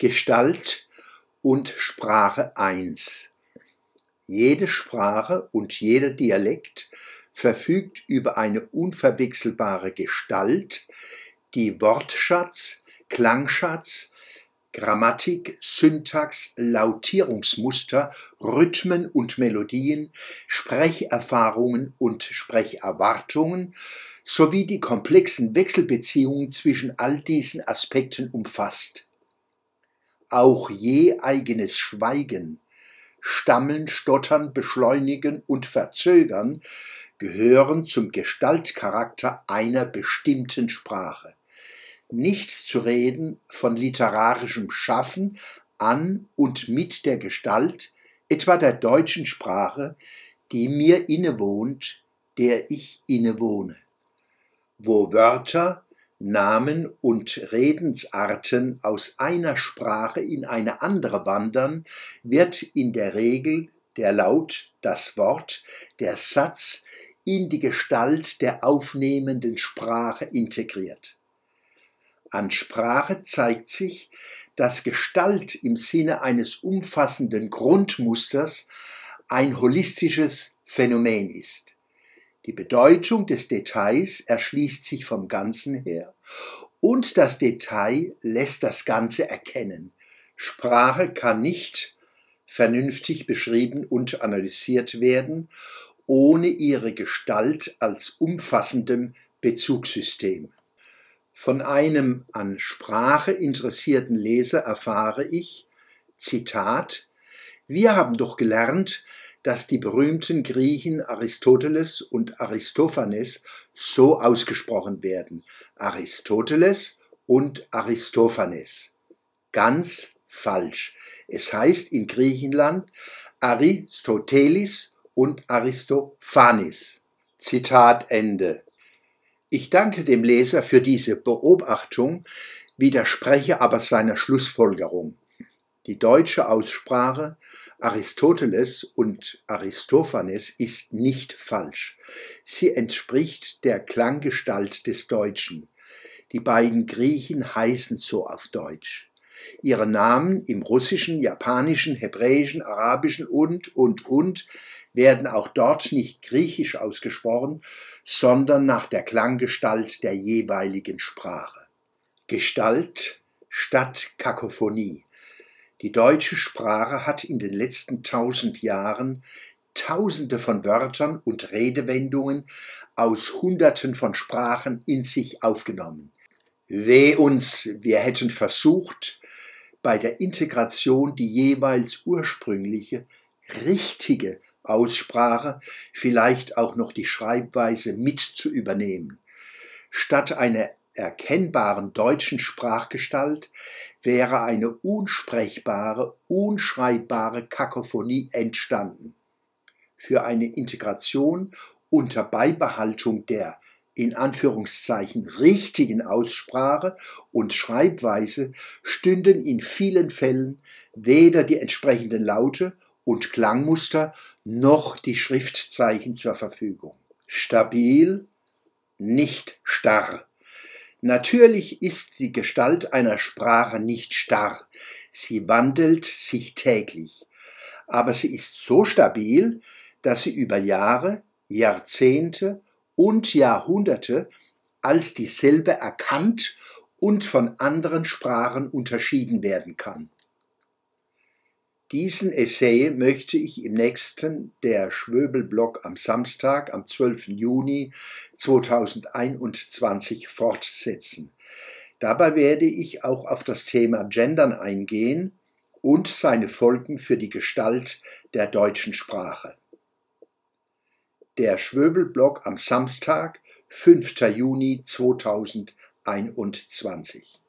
Gestalt und Sprache 1. Jede Sprache und jeder Dialekt verfügt über eine unverwechselbare Gestalt, die Wortschatz, Klangschatz, Grammatik, Syntax, Lautierungsmuster, Rhythmen und Melodien, Sprecherfahrungen und Sprecherwartungen sowie die komplexen Wechselbeziehungen zwischen all diesen Aspekten umfasst auch je eigenes Schweigen, Stammeln, Stottern, Beschleunigen und Verzögern gehören zum Gestaltcharakter einer bestimmten Sprache. Nicht zu reden von literarischem Schaffen an und mit der Gestalt, etwa der deutschen Sprache, die mir innewohnt, der ich innewohne. Wo Wörter, Namen und Redensarten aus einer Sprache in eine andere wandern, wird in der Regel der Laut, das Wort, der Satz in die Gestalt der aufnehmenden Sprache integriert. An Sprache zeigt sich, dass Gestalt im Sinne eines umfassenden Grundmusters ein holistisches Phänomen ist. Die Bedeutung des Details erschließt sich vom Ganzen her und das Detail lässt das Ganze erkennen. Sprache kann nicht vernünftig beschrieben und analysiert werden, ohne ihre Gestalt als umfassendem Bezugssystem. Von einem an Sprache interessierten Leser erfahre ich, Zitat, wir haben doch gelernt, dass die berühmten Griechen Aristoteles und Aristophanes so ausgesprochen werden. Aristoteles und Aristophanes. Ganz falsch. Es heißt in Griechenland Aristotelis und Aristophanes. Zitat Ende. Ich danke dem Leser für diese Beobachtung, widerspreche aber seiner Schlussfolgerung. Die deutsche Aussprache Aristoteles und Aristophanes ist nicht falsch. Sie entspricht der Klanggestalt des Deutschen. Die beiden Griechen heißen so auf Deutsch. Ihre Namen im Russischen, Japanischen, Hebräischen, Arabischen und, und, und werden auch dort nicht griechisch ausgesprochen, sondern nach der Klanggestalt der jeweiligen Sprache. Gestalt statt Kakophonie. Die deutsche Sprache hat in den letzten tausend Jahren Tausende von Wörtern und Redewendungen aus Hunderten von Sprachen in sich aufgenommen. Weh uns, wir hätten versucht, bei der Integration die jeweils ursprüngliche, richtige Aussprache, vielleicht auch noch die Schreibweise mit zu übernehmen. Statt einer erkennbaren deutschen Sprachgestalt wäre eine unsprechbare, unschreibbare Kakophonie entstanden. Für eine Integration unter Beibehaltung der in Anführungszeichen richtigen Aussprache und Schreibweise stünden in vielen Fällen weder die entsprechenden Laute und Klangmuster noch die Schriftzeichen zur Verfügung. Stabil, nicht starr. Natürlich ist die Gestalt einer Sprache nicht starr, sie wandelt sich täglich, aber sie ist so stabil, dass sie über Jahre, Jahrzehnte und Jahrhunderte als dieselbe erkannt und von anderen Sprachen unterschieden werden kann. Diesen Essay möchte ich im nächsten der Schwöbelblock am Samstag, am 12. Juni 2021 fortsetzen. Dabei werde ich auch auf das Thema Gendern eingehen und seine Folgen für die Gestalt der deutschen Sprache. Der Schwöbelblock am Samstag, 5. Juni 2021.